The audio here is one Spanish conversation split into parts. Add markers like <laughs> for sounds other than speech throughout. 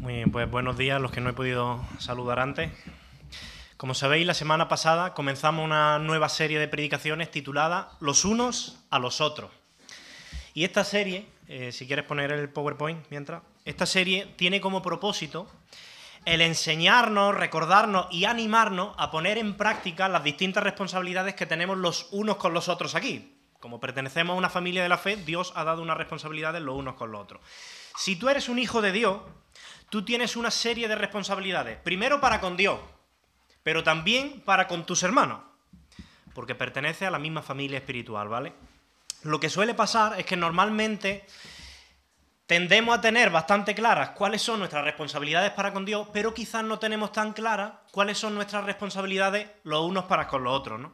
Muy bien, pues buenos días a los que no he podido saludar antes. Como sabéis, la semana pasada comenzamos una nueva serie de predicaciones titulada Los unos a los otros. Y esta serie, eh, si quieres poner el PowerPoint mientras, esta serie tiene como propósito el enseñarnos, recordarnos y animarnos a poner en práctica las distintas responsabilidades que tenemos los unos con los otros aquí. Como pertenecemos a una familia de la fe, Dios ha dado unas responsabilidades los unos con los otros. Si tú eres un hijo de Dios, tú tienes una serie de responsabilidades. Primero para con Dios, pero también para con tus hermanos, porque pertenece a la misma familia espiritual, ¿vale? Lo que suele pasar es que normalmente tendemos a tener bastante claras cuáles son nuestras responsabilidades para con Dios, pero quizás no tenemos tan claras cuáles son nuestras responsabilidades los unos para con los otros, ¿no?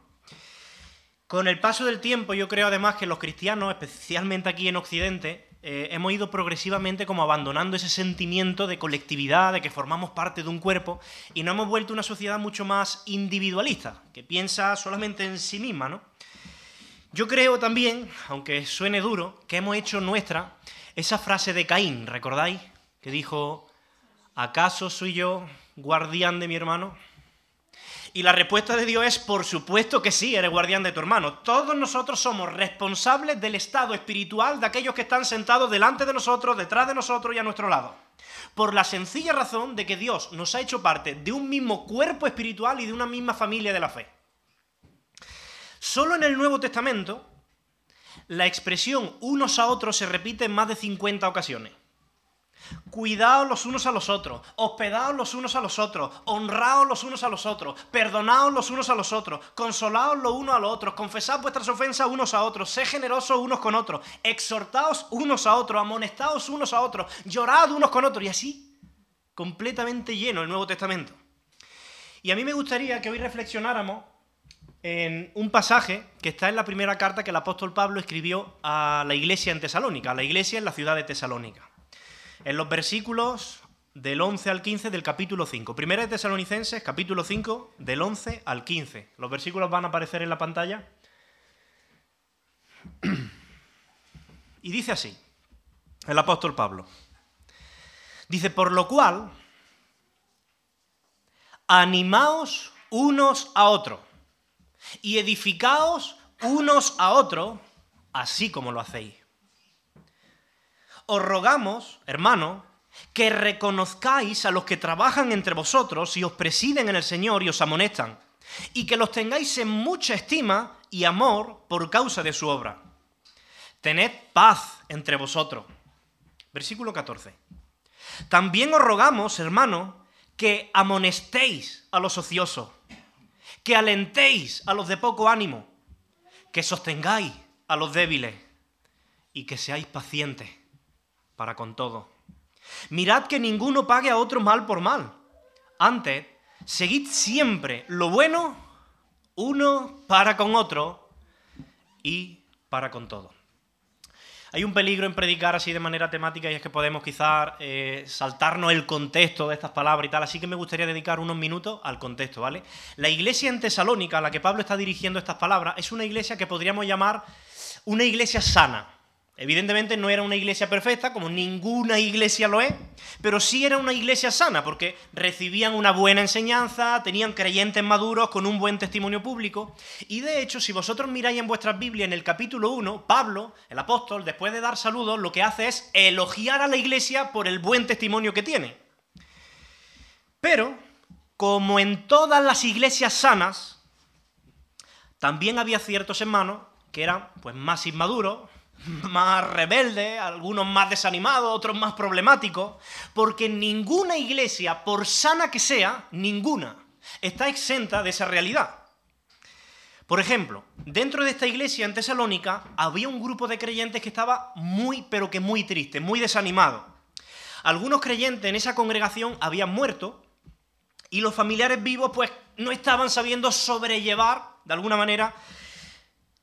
Con el paso del tiempo, yo creo además que los cristianos, especialmente aquí en Occidente, eh, hemos ido progresivamente como abandonando ese sentimiento de colectividad, de que formamos parte de un cuerpo, y nos hemos vuelto una sociedad mucho más individualista, que piensa solamente en sí misma, ¿no? Yo creo también, aunque suene duro, que hemos hecho nuestra esa frase de Caín, ¿recordáis? Que dijo, ¿acaso soy yo guardián de mi hermano? Y la respuesta de Dios es, por supuesto que sí, eres guardián de tu hermano. Todos nosotros somos responsables del estado espiritual de aquellos que están sentados delante de nosotros, detrás de nosotros y a nuestro lado. Por la sencilla razón de que Dios nos ha hecho parte de un mismo cuerpo espiritual y de una misma familia de la fe. Solo en el Nuevo Testamento la expresión unos a otros se repite en más de 50 ocasiones. Cuidaos los unos a los otros, hospedaos los unos a los otros, honraos los unos a los otros, perdonaos los unos a los otros, consolaos los unos a los otros, confesad vuestras ofensas unos a otros, sed generosos unos con otros, exhortaos unos a otros, amonestaos unos a otros, llorad unos con otros, y así, completamente lleno el Nuevo Testamento. Y a mí me gustaría que hoy reflexionáramos en un pasaje que está en la primera carta que el apóstol Pablo escribió a la iglesia en Tesalónica, a la iglesia en la ciudad de Tesalónica. En los versículos del 11 al 15 del capítulo 5. Primera de Tesalonicenses, capítulo 5, del 11 al 15. Los versículos van a aparecer en la pantalla. Y dice así, el apóstol Pablo. Dice, por lo cual, animaos unos a otros y edificaos unos a otros, así como lo hacéis. Os rogamos, hermano, que reconozcáis a los que trabajan entre vosotros y os presiden en el Señor y os amonestan, y que los tengáis en mucha estima y amor por causa de su obra. Tened paz entre vosotros. Versículo 14. También os rogamos, hermano, que amonestéis a los ociosos que alentéis a los de poco ánimo, que sostengáis a los débiles y que seáis pacientes para con todo. Mirad que ninguno pague a otro mal por mal. Antes, seguid siempre lo bueno uno para con otro y para con todo. Hay un peligro en predicar así de manera temática y es que podemos quizás eh, saltarnos el contexto de estas palabras y tal, así que me gustaría dedicar unos minutos al contexto, ¿vale? La iglesia en Tesalónica, a la que Pablo está dirigiendo estas palabras, es una iglesia que podríamos llamar una iglesia sana. Evidentemente no era una iglesia perfecta, como ninguna iglesia lo es, pero sí era una iglesia sana, porque recibían una buena enseñanza, tenían creyentes maduros con un buen testimonio público. Y de hecho, si vosotros miráis en vuestras Biblias, en el capítulo 1, Pablo, el apóstol, después de dar saludos, lo que hace es elogiar a la iglesia por el buen testimonio que tiene. Pero, como en todas las iglesias sanas, también había ciertos hermanos que eran pues, más inmaduros, más rebeldes, algunos más desanimados, otros más problemáticos, porque ninguna iglesia, por sana que sea, ninguna, está exenta de esa realidad. Por ejemplo, dentro de esta iglesia en Tesalónica había un grupo de creyentes que estaba muy, pero que muy triste, muy desanimado. Algunos creyentes en esa congregación habían muerto y los familiares vivos pues no estaban sabiendo sobrellevar, de alguna manera,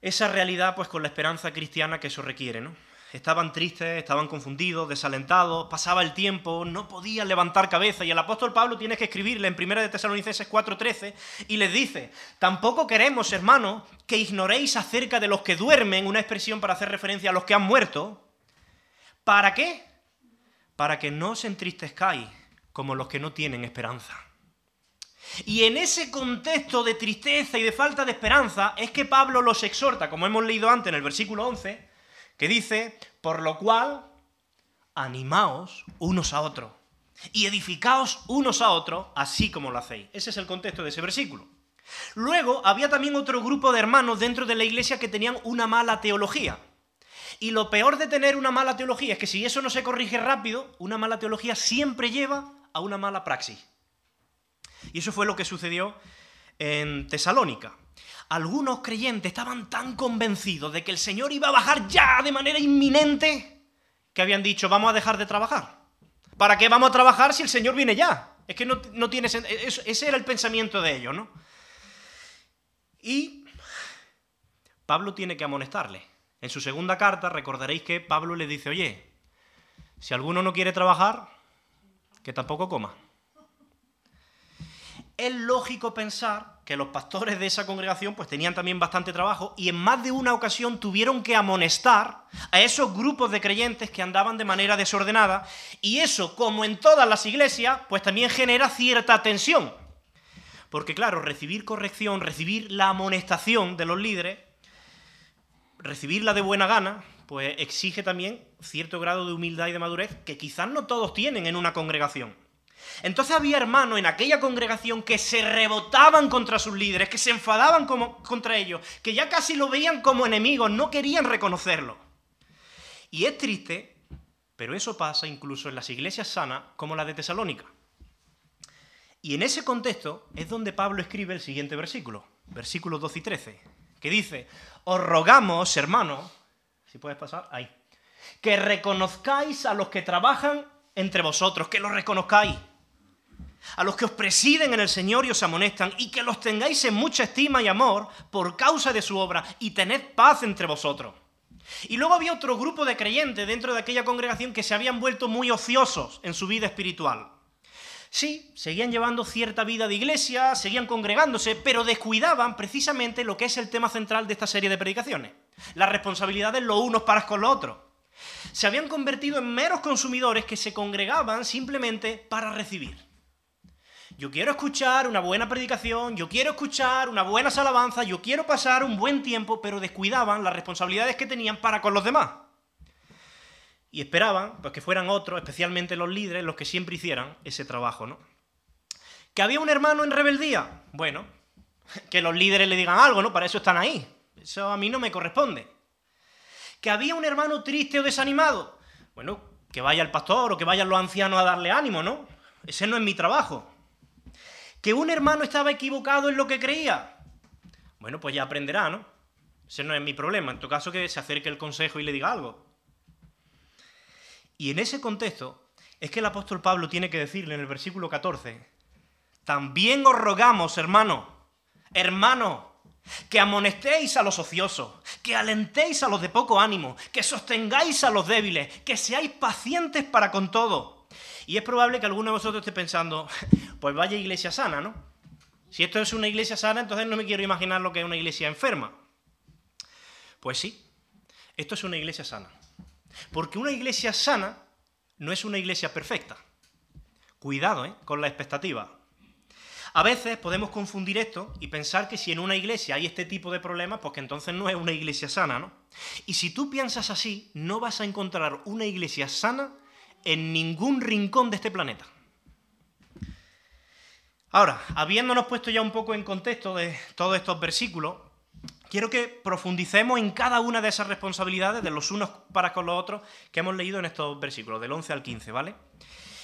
esa realidad pues con la esperanza cristiana que eso requiere, ¿no? Estaban tristes, estaban confundidos, desalentados, pasaba el tiempo, no podían levantar cabeza y el apóstol Pablo tiene que escribirle en 1 de Tesalonicenses 4:13 y les dice, "Tampoco queremos, hermanos, que ignoréis acerca de los que duermen", una expresión para hacer referencia a los que han muerto. ¿Para qué? Para que no os entristezcáis como los que no tienen esperanza. Y en ese contexto de tristeza y de falta de esperanza es que Pablo los exhorta, como hemos leído antes en el versículo 11, que dice, por lo cual, animaos unos a otros y edificaos unos a otros, así como lo hacéis. Ese es el contexto de ese versículo. Luego había también otro grupo de hermanos dentro de la iglesia que tenían una mala teología. Y lo peor de tener una mala teología es que si eso no se corrige rápido, una mala teología siempre lleva a una mala praxis. Y eso fue lo que sucedió en Tesalónica. Algunos creyentes estaban tan convencidos de que el Señor iba a bajar ya de manera inminente que habían dicho, vamos a dejar de trabajar. ¿Para qué vamos a trabajar si el Señor viene ya? Es que no, tiene sentido. Ese era el pensamiento de ellos, ¿no? Y Pablo tiene que amonestarle. En su segunda carta recordaréis que Pablo le dice, oye, si alguno no quiere trabajar, que tampoco coma. Es lógico pensar que los pastores de esa congregación pues tenían también bastante trabajo y en más de una ocasión tuvieron que amonestar a esos grupos de creyentes que andaban de manera desordenada y eso, como en todas las iglesias, pues también genera cierta tensión. Porque claro, recibir corrección, recibir la amonestación de los líderes, recibirla de buena gana, pues exige también cierto grado de humildad y de madurez que quizás no todos tienen en una congregación. Entonces había hermanos en aquella congregación que se rebotaban contra sus líderes, que se enfadaban contra ellos, que ya casi lo veían como enemigos, no querían reconocerlo. Y es triste, pero eso pasa incluso en las iglesias sanas como la de Tesalónica. Y en ese contexto es donde Pablo escribe el siguiente versículo, versículos 12 y 13, que dice, os rogamos, hermanos, si puedes pasar, ahí, que reconozcáis a los que trabajan entre vosotros, que los reconozcáis a los que os presiden en el Señor y os amonestan, y que los tengáis en mucha estima y amor por causa de su obra, y tened paz entre vosotros. Y luego había otro grupo de creyentes dentro de aquella congregación que se habían vuelto muy ociosos en su vida espiritual. Sí, seguían llevando cierta vida de iglesia, seguían congregándose, pero descuidaban precisamente lo que es el tema central de esta serie de predicaciones, las responsabilidades los unos para con los otros. Se habían convertido en meros consumidores que se congregaban simplemente para recibir. Yo quiero escuchar una buena predicación, yo quiero escuchar una buena alabanza, yo quiero pasar un buen tiempo, pero descuidaban las responsabilidades que tenían para con los demás. Y esperaban pues, que fueran otros, especialmente los líderes, los que siempre hicieran ese trabajo, ¿no? ¿Que había un hermano en rebeldía? Bueno, <laughs> que los líderes le digan algo, ¿no? Para eso están ahí. Eso a mí no me corresponde. ¿Que había un hermano triste o desanimado? Bueno, que vaya el pastor o que vayan los ancianos a darle ánimo, ¿no? Ese no es mi trabajo. ¿Que un hermano estaba equivocado en lo que creía? Bueno, pues ya aprenderá, ¿no? Ese no es mi problema. En tu caso, que se acerque el consejo y le diga algo. Y en ese contexto es que el apóstol Pablo tiene que decirle en el versículo 14, también os rogamos, hermano, hermano, que amonestéis a los ociosos, que alentéis a los de poco ánimo, que sostengáis a los débiles, que seáis pacientes para con todo. Y es probable que alguno de vosotros esté pensando, <laughs> pues vaya iglesia sana, ¿no? Si esto es una iglesia sana, entonces no me quiero imaginar lo que es una iglesia enferma. Pues sí, esto es una iglesia sana. Porque una iglesia sana no es una iglesia perfecta. Cuidado ¿eh? con la expectativa. A veces podemos confundir esto y pensar que si en una iglesia hay este tipo de problemas, pues que entonces no es una iglesia sana, ¿no? Y si tú piensas así, no vas a encontrar una iglesia sana en ningún rincón de este planeta. Ahora, habiéndonos puesto ya un poco en contexto de todos estos versículos, quiero que profundicemos en cada una de esas responsabilidades de los unos para con los otros que hemos leído en estos versículos, del 11 al 15, ¿vale?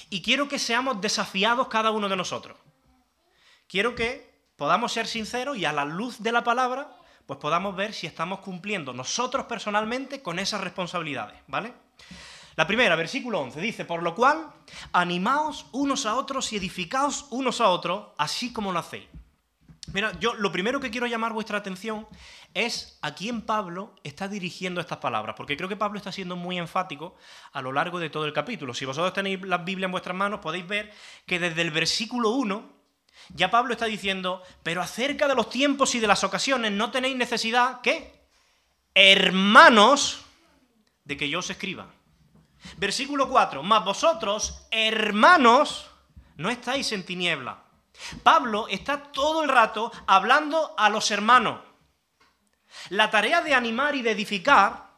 Y quiero que seamos desafiados cada uno de nosotros. Quiero que podamos ser sinceros y a la luz de la palabra, pues podamos ver si estamos cumpliendo nosotros personalmente con esas responsabilidades, ¿vale? La primera, versículo 11, dice, por lo cual, animaos unos a otros y edificaos unos a otros, así como lo hacéis. Mira, yo lo primero que quiero llamar vuestra atención es a quién Pablo está dirigiendo estas palabras, porque creo que Pablo está siendo muy enfático a lo largo de todo el capítulo. Si vosotros tenéis la Biblia en vuestras manos, podéis ver que desde el versículo 1 ya Pablo está diciendo, pero acerca de los tiempos y de las ocasiones no tenéis necesidad, ¿qué? Hermanos, de que yo os escriba. Versículo 4, más vosotros, hermanos, no estáis en tiniebla. Pablo está todo el rato hablando a los hermanos. La tarea de animar y de edificar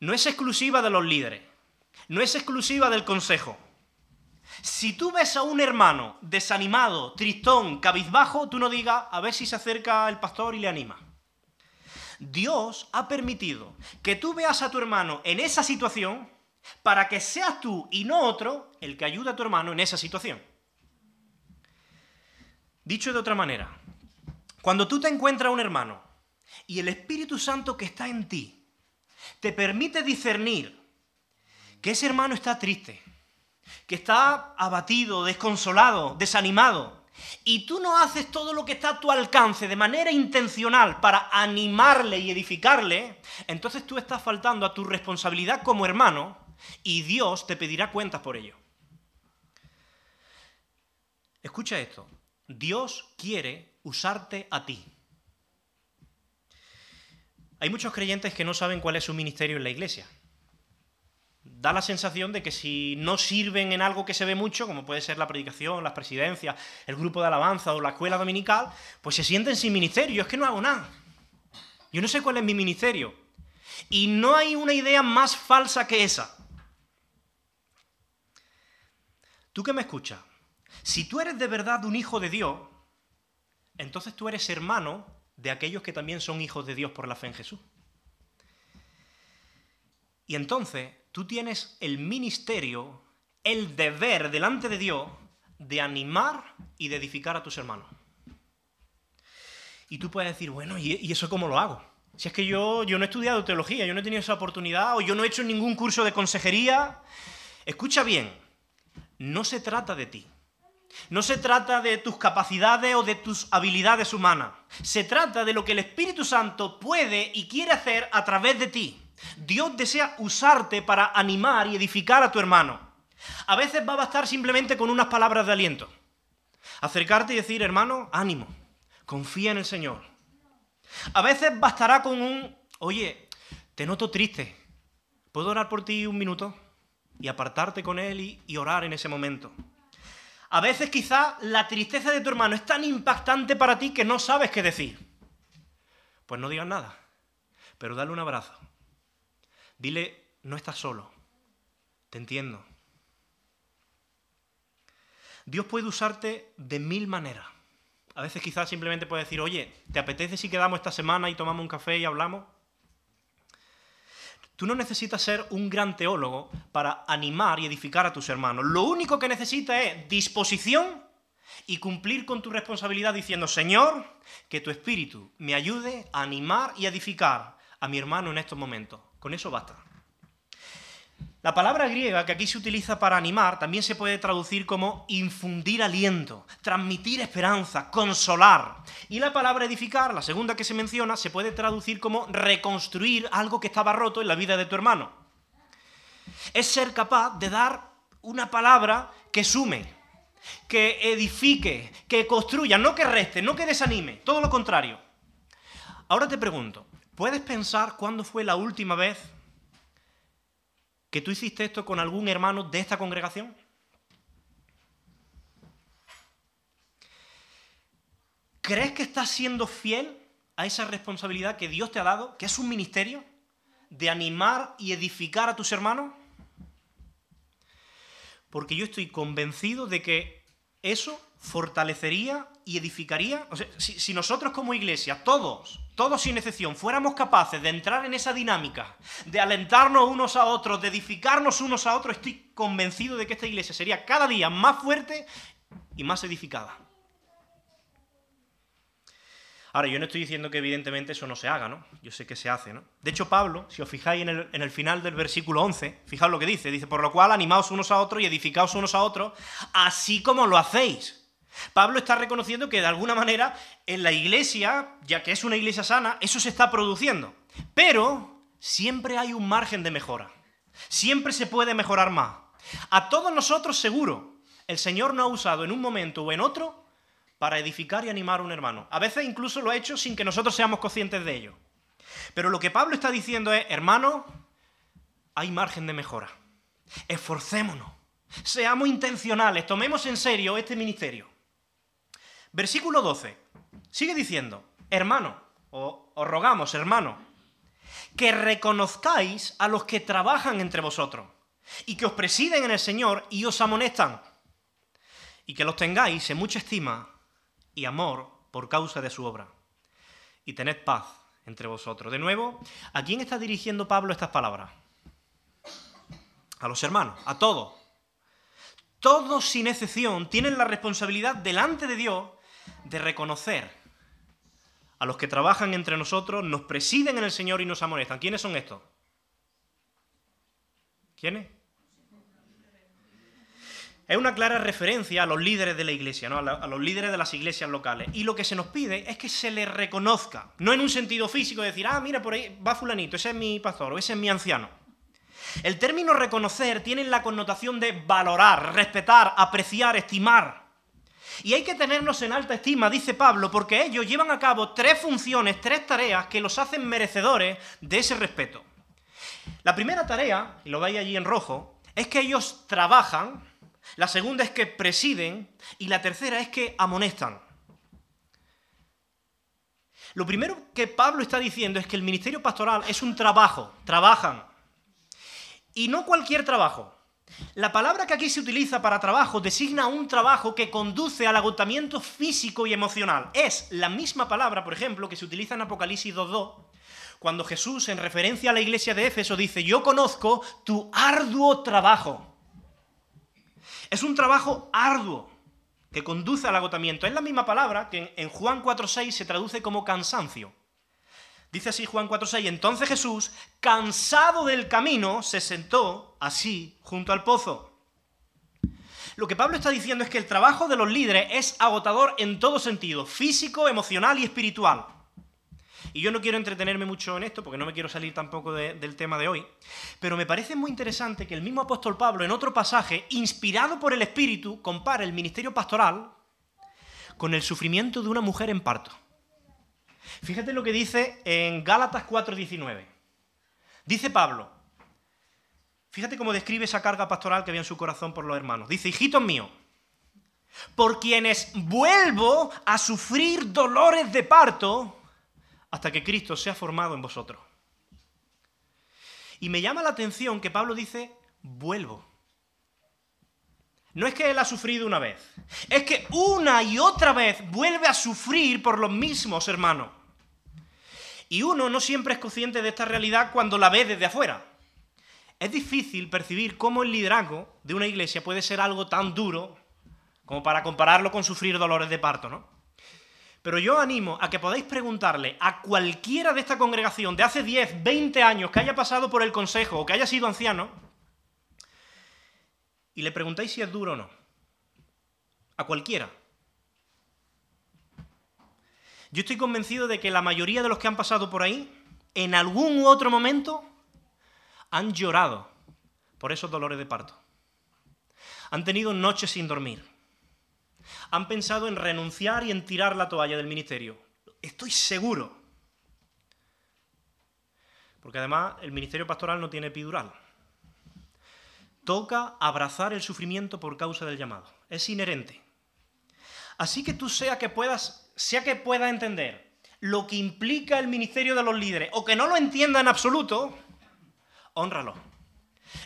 no es exclusiva de los líderes, no es exclusiva del consejo. Si tú ves a un hermano desanimado, tristón, cabizbajo, tú no digas, a ver si se acerca el pastor y le anima. Dios ha permitido que tú veas a tu hermano en esa situación para que seas tú y no otro el que ayude a tu hermano en esa situación. Dicho de otra manera, cuando tú te encuentras un hermano y el Espíritu Santo que está en ti te permite discernir que ese hermano está triste, que está abatido, desconsolado, desanimado, y tú no haces todo lo que está a tu alcance de manera intencional para animarle y edificarle, entonces tú estás faltando a tu responsabilidad como hermano y Dios te pedirá cuentas por ello. Escucha esto. Dios quiere usarte a ti. Hay muchos creyentes que no saben cuál es su ministerio en la iglesia. Da la sensación de que si no sirven en algo que se ve mucho, como puede ser la predicación, las presidencias, el grupo de alabanza o la escuela dominical, pues se sienten sin ministerio. Es que no hago nada. Yo no sé cuál es mi ministerio. Y no hay una idea más falsa que esa. Tú que me escuchas, si tú eres de verdad un hijo de Dios, entonces tú eres hermano de aquellos que también son hijos de Dios por la fe en Jesús. Y entonces tú tienes el ministerio, el deber delante de Dios de animar y de edificar a tus hermanos. Y tú puedes decir, bueno, ¿y eso cómo lo hago? Si es que yo, yo no he estudiado teología, yo no he tenido esa oportunidad, o yo no he hecho ningún curso de consejería. Escucha bien, no se trata de ti. No se trata de tus capacidades o de tus habilidades humanas. Se trata de lo que el Espíritu Santo puede y quiere hacer a través de ti. Dios desea usarte para animar y edificar a tu hermano. A veces va a bastar simplemente con unas palabras de aliento. Acercarte y decir, hermano, ánimo, confía en el Señor. A veces bastará con un, oye, te noto triste, ¿puedo orar por ti un minuto? Y apartarte con Él y, y orar en ese momento. A veces quizá la tristeza de tu hermano es tan impactante para ti que no sabes qué decir. Pues no digas nada, pero dale un abrazo. Dile, no estás solo, te entiendo. Dios puede usarte de mil maneras. A veces quizás simplemente puede decir, oye, ¿te apetece si quedamos esta semana y tomamos un café y hablamos? Tú no necesitas ser un gran teólogo para animar y edificar a tus hermanos. Lo único que necesitas es disposición y cumplir con tu responsabilidad diciendo, Señor, que tu espíritu me ayude a animar y edificar a mi hermano en estos momentos. Con eso basta. La palabra griega que aquí se utiliza para animar también se puede traducir como infundir aliento, transmitir esperanza, consolar. Y la palabra edificar, la segunda que se menciona, se puede traducir como reconstruir algo que estaba roto en la vida de tu hermano. Es ser capaz de dar una palabra que sume, que edifique, que construya, no que reste, no que desanime, todo lo contrario. Ahora te pregunto, ¿puedes pensar cuándo fue la última vez que tú hiciste esto con algún hermano de esta congregación? ¿Crees que estás siendo fiel a esa responsabilidad que Dios te ha dado, que es un ministerio, de animar y edificar a tus hermanos? Porque yo estoy convencido de que eso fortalecería y edificaría. O sea, si, nosotros como iglesia, todos, todos sin excepción, fuéramos capaces de entrar en esa dinámica, de alentarnos unos a otros, de edificarnos unos a otros, estoy convencido de que esta iglesia sería cada día más fuerte y más edificada. Ahora, yo no estoy diciendo que evidentemente eso no se haga, ¿no? Yo sé que se hace, ¿no? De hecho, Pablo, si os fijáis en el, en el final del versículo 11, fijaos lo que dice, dice, por lo cual animaos unos a otros y edificaos unos a otros, así como lo hacéis. Pablo está reconociendo que de alguna manera en la iglesia, ya que es una iglesia sana, eso se está produciendo. Pero siempre hay un margen de mejora. Siempre se puede mejorar más. A todos nosotros seguro, el Señor no ha usado en un momento o en otro para edificar y animar a un hermano. A veces incluso lo ha hecho sin que nosotros seamos conscientes de ello. Pero lo que Pablo está diciendo es, hermano, hay margen de mejora. Esforcémonos Seamos intencionales, tomemos en serio este ministerio. Versículo 12. Sigue diciendo, hermano, o os rogamos, hermano, que reconozcáis a los que trabajan entre vosotros y que os presiden en el Señor y os amonestan, y que los tengáis en mucha estima y amor por causa de su obra, y tened paz entre vosotros. De nuevo, ¿a quién está dirigiendo Pablo estas palabras? A los hermanos, a todos. Todos sin excepción tienen la responsabilidad delante de Dios de reconocer a los que trabajan entre nosotros, nos presiden en el Señor y nos amonestan. ¿Quiénes son estos? ¿Quiénes? Es una clara referencia a los líderes de la iglesia, ¿no? a, los líderes de las iglesias locales. Y lo que se nos pide es que se les reconozca, no en un sentido físico, decir, ah, mira, por ahí va fulanito, ese es mi pastor o ese es mi anciano. El término reconocer tiene la connotación de valorar, respetar, apreciar, estimar. Y hay que tenernos en alta estima, dice Pablo, porque ellos llevan a cabo tres funciones, tres tareas que los hacen merecedores de ese respeto. La primera tarea, y lo veis allí en rojo, es que ellos trabajan, la segunda es que presiden y la tercera es que amonestan. Lo primero que Pablo está diciendo es que el ministerio pastoral es un trabajo, trabajan. Y no cualquier trabajo. La palabra que aquí se utiliza para trabajo designa un trabajo que conduce al agotamiento físico y emocional. Es la misma palabra, por ejemplo, que se utiliza en Apocalipsis 2.2, cuando Jesús, en referencia a la iglesia de Éfeso, dice, yo conozco tu arduo trabajo. Es un trabajo arduo que conduce al agotamiento. Es la misma palabra que en Juan 4.6 se traduce como cansancio. Dice así Juan 4.6, entonces Jesús, cansado del camino, se sentó así junto al pozo. Lo que Pablo está diciendo es que el trabajo de los líderes es agotador en todo sentido, físico, emocional y espiritual. Y yo no quiero entretenerme mucho en esto porque no me quiero salir tampoco del tema de hoy, pero me parece muy interesante que el mismo apóstol Pablo en otro pasaje, inspirado por el Espíritu, compara el ministerio pastoral con el sufrimiento de una mujer en parto. Fíjate lo que dice en Gálatas 4:19. Dice Pablo, fíjate cómo describe esa carga pastoral que había en su corazón por los hermanos. Dice, hijitos míos, por quienes vuelvo a sufrir dolores de parto hasta que Cristo sea formado en vosotros. Y me llama la atención que Pablo dice, vuelvo. No es que él ha sufrido una vez, es que una y otra vez vuelve a sufrir por los mismos hermanos. Y uno no siempre es consciente de esta realidad cuando la ve desde afuera. Es difícil percibir cómo el liderazgo de una iglesia puede ser algo tan duro como para compararlo con sufrir dolores de parto, ¿no? Pero yo animo a que podáis preguntarle a cualquiera de esta congregación de hace 10, 20 años que haya pasado por el consejo o que haya sido anciano y le preguntáis si es duro o no. A cualquiera. Yo estoy convencido de que la mayoría de los que han pasado por ahí, en algún u otro momento, han llorado por esos dolores de parto. Han tenido noches sin dormir. Han pensado en renunciar y en tirar la toalla del ministerio. Estoy seguro. Porque además el ministerio pastoral no tiene epidural. Toca abrazar el sufrimiento por causa del llamado. Es inherente. Así que tú sea que puedas sea que pueda entender lo que implica el ministerio de los líderes o que no lo entienda en absoluto, honralo,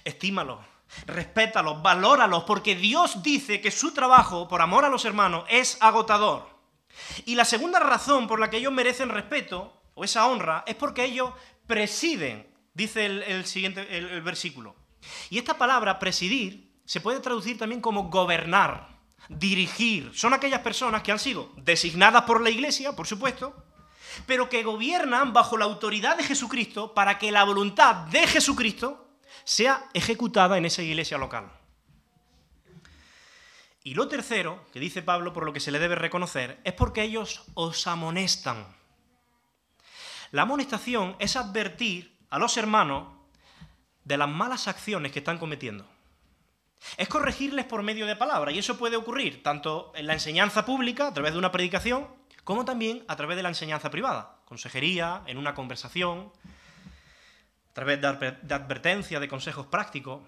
estímalo, respétalo, valóralo, porque Dios dice que su trabajo, por amor a los hermanos, es agotador. Y la segunda razón por la que ellos merecen respeto, o esa honra, es porque ellos presiden, dice el, siguiente el versículo. Y esta palabra, presidir, se puede traducir también como gobernar dirigir. Son aquellas personas que han sido designadas por la Iglesia, por supuesto, pero que gobiernan bajo la autoridad de Jesucristo para que la voluntad de Jesucristo sea ejecutada en esa iglesia local. Y lo tercero, que dice Pablo por lo que se le debe reconocer, es porque ellos os amonestan. La amonestación es advertir a los hermanos de las malas acciones que están cometiendo. Es corregirles por medio de palabra, y eso puede ocurrir tanto en la enseñanza pública, a través de una predicación, como también a través de la enseñanza privada, consejería, en una conversación, a través de advertencia, de consejos prácticos.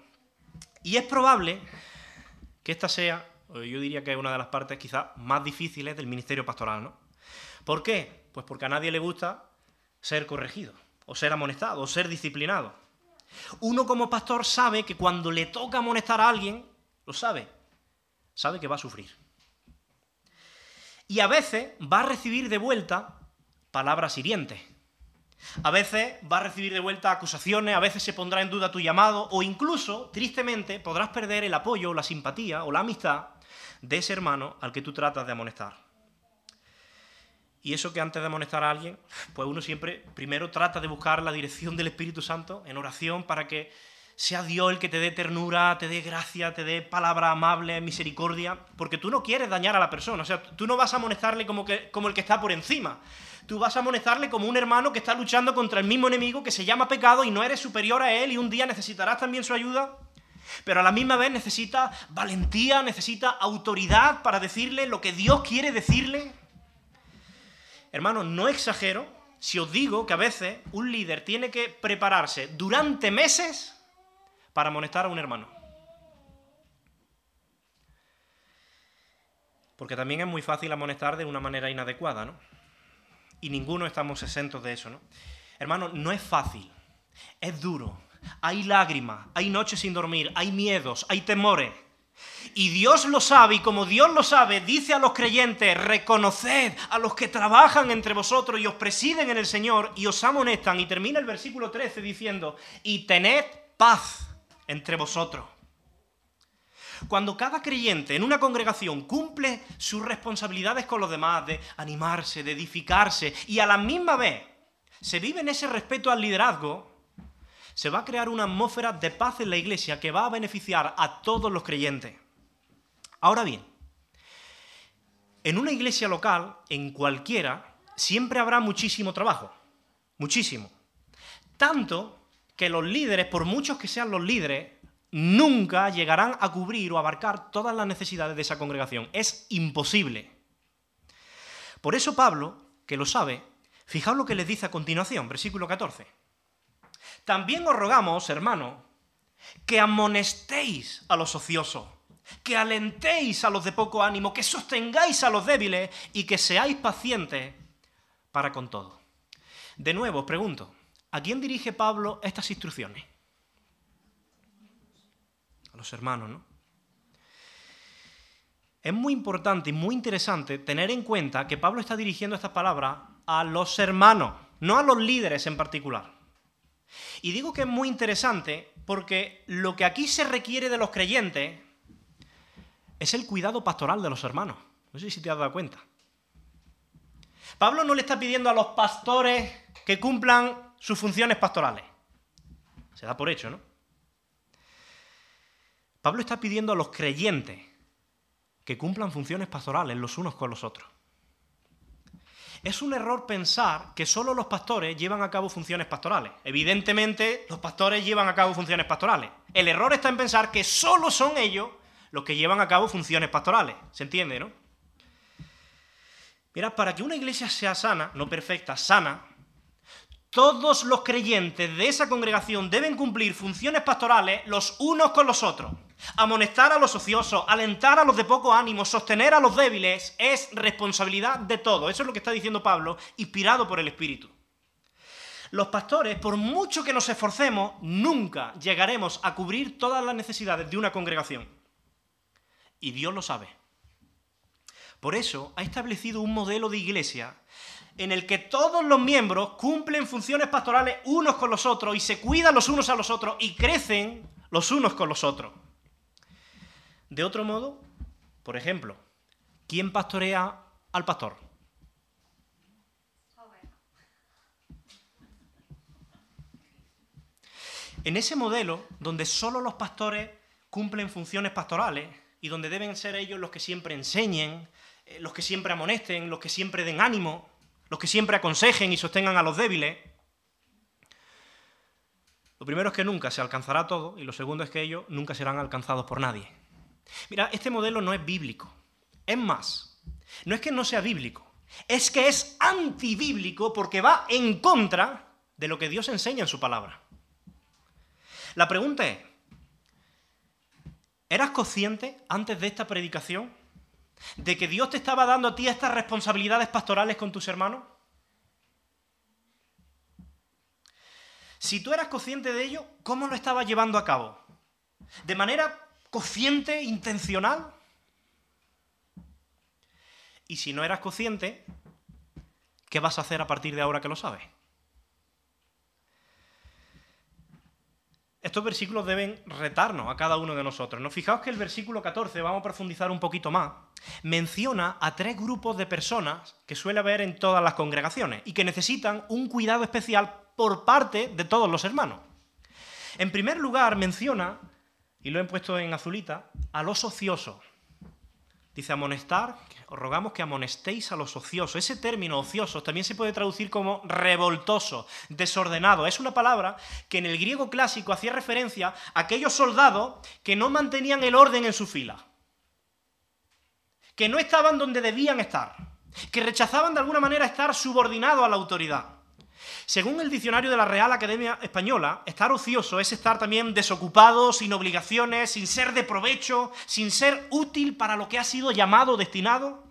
Y es probable que esta sea, yo diría que es una de las partes quizás más difíciles del ministerio pastoral, ¿no? ¿Por qué? Pues porque a nadie le gusta ser corregido, o ser amonestado, o ser disciplinado. Uno como pastor sabe que cuando le toca amonestar a alguien, lo sabe, sabe que va a sufrir. Y a veces va a recibir de vuelta palabras hirientes. A veces va a recibir de vuelta acusaciones, a veces se pondrá en duda tu llamado o incluso, tristemente, podrás perder el apoyo, la simpatía o la amistad de ese hermano al que tú tratas de amonestar. Y eso que antes de amonestar a alguien, pues uno siempre primero trata de buscar la dirección del Espíritu Santo en oración para que sea Dios el que te dé ternura, te dé gracia, te dé palabra amable, misericordia, porque tú no quieres dañar a la persona, o sea, tú no vas a amonestarle como, que, como el que está por encima, tú vas a amonestarle como un hermano que está luchando contra el mismo enemigo que se llama pecado y no eres superior a él y un día necesitarás también su ayuda, pero a la misma vez necesita valentía, necesita autoridad para decirle lo que Dios quiere decirle. Hermano, no exagero si os digo que a veces un líder tiene que prepararse durante meses para amonestar a un hermano. Porque también es muy fácil amonestar de una manera inadecuada, ¿no? Y ninguno estamos exentos de eso, ¿no? Hermano, no es fácil, es duro. Hay lágrimas, hay noches sin dormir, hay miedos, hay temores. Y Dios lo sabe, y como Dios lo sabe, dice a los creyentes, reconoced a los que trabajan entre vosotros y os presiden en el Señor y os amonestan. Y termina el versículo 13 diciendo, y tened paz entre vosotros. Cuando cada creyente en una congregación cumple sus responsabilidades con los demás, de animarse, de edificarse, y a la misma vez se vive en ese respeto al liderazgo, se va a crear una atmósfera de paz en la iglesia que va a beneficiar a todos los creyentes. Ahora bien, en una iglesia local, en cualquiera, siempre habrá muchísimo trabajo, muchísimo. Tanto que los líderes, por muchos que sean los líderes, nunca llegarán a cubrir o abarcar todas las necesidades de esa congregación. Es imposible. Por eso Pablo, que lo sabe, fijaos lo que les dice a continuación, versículo 14. También os rogamos, hermano, que amonestéis a los ociosos, que alentéis a los de poco ánimo, que sostengáis a los débiles y que seáis pacientes para con todo. De nuevo, os pregunto, ¿A quién dirige Pablo estas instrucciones? A los hermanos, ¿no? Es muy importante y muy interesante tener en cuenta que Pablo está dirigiendo estas palabras a los hermanos, no a los líderes en particular. Y digo que es muy interesante porque lo que aquí se requiere de los creyentes es el cuidado pastoral de los hermanos. No sé si te has dado cuenta. Pablo no le está pidiendo a los pastores que cumplan sus funciones pastorales. Se da por hecho, ¿no? Pablo está pidiendo a los creyentes que cumplan funciones pastorales los unos con los otros. Es un error pensar que solo los pastores llevan a cabo funciones pastorales. Evidentemente, los pastores llevan a cabo funciones pastorales. El error está en pensar que solo son ellos los que llevan a cabo funciones pastorales. ¿Se entiende, no? Mira, para que una iglesia sea sana, no perfecta, sana, todos los creyentes de esa congregación deben cumplir funciones pastorales los unos con los otros. Amonestar a los ociosos, alentar a los de poco ánimo, sostener a los débiles es responsabilidad de todo. Eso es lo que está diciendo Pablo, inspirado por el Espíritu. Los pastores, por mucho que nos esforcemos, nunca llegaremos a cubrir todas las necesidades de una congregación. Y Dios lo sabe. Por eso ha establecido un modelo de iglesia en el que todos los miembros cumplen funciones pastorales unos con los otros y se cuidan los unos a los otros y crecen los unos con los otros. De otro modo, por ejemplo, ¿quién pastorea al pastor? En ese modelo, donde solo los pastores cumplen funciones pastorales y donde deben ser ellos los que siempre enseñen, eh, los que siempre amonesten, los que siempre den ánimo, los que siempre aconsejen y sostengan a los débiles, lo primero es que nunca se alcanzará todo y lo segundo es que ellos nunca serán alcanzados por nadie. Mira, este modelo no es bíblico. Es más, no es que no sea bíblico, es que es antibíblico porque va en contra de lo que Dios enseña en su palabra. La pregunta es, ¿Eras consciente antes de esta predicación de que Dios te estaba dando a ti estas responsabilidades pastorales con tus hermanos? Si tú eras consciente de ello, ¿cómo lo estabas llevando a cabo? ¿De manera consciente, intencional? Y si no eras consciente, ¿qué vas a hacer a partir de ahora que lo sabes? Estos versículos deben retarnos a cada uno de nosotros. ¿no? Fijaos que el versículo 14, vamos a profundizar un poquito más, menciona a tres grupos de personas que suele haber en todas las congregaciones y que necesitan un cuidado especial por parte de todos los hermanos. En primer lugar, menciona, y lo he puesto en azulita, a los ociosos. Dice amonestar, os rogamos que amonestéis a los ociosos. Ese término ocioso también se puede traducir como revoltoso, desordenado. Es una palabra que en el griego clásico hacía referencia a aquellos soldados que no mantenían el orden en su fila, que no estaban donde debían estar, que rechazaban de alguna manera estar subordinados a la autoridad. Según el diccionario de la Real Academia Española, estar ocioso es estar también desocupado, sin obligaciones, sin ser de provecho, sin ser útil para lo que ha sido llamado destinado.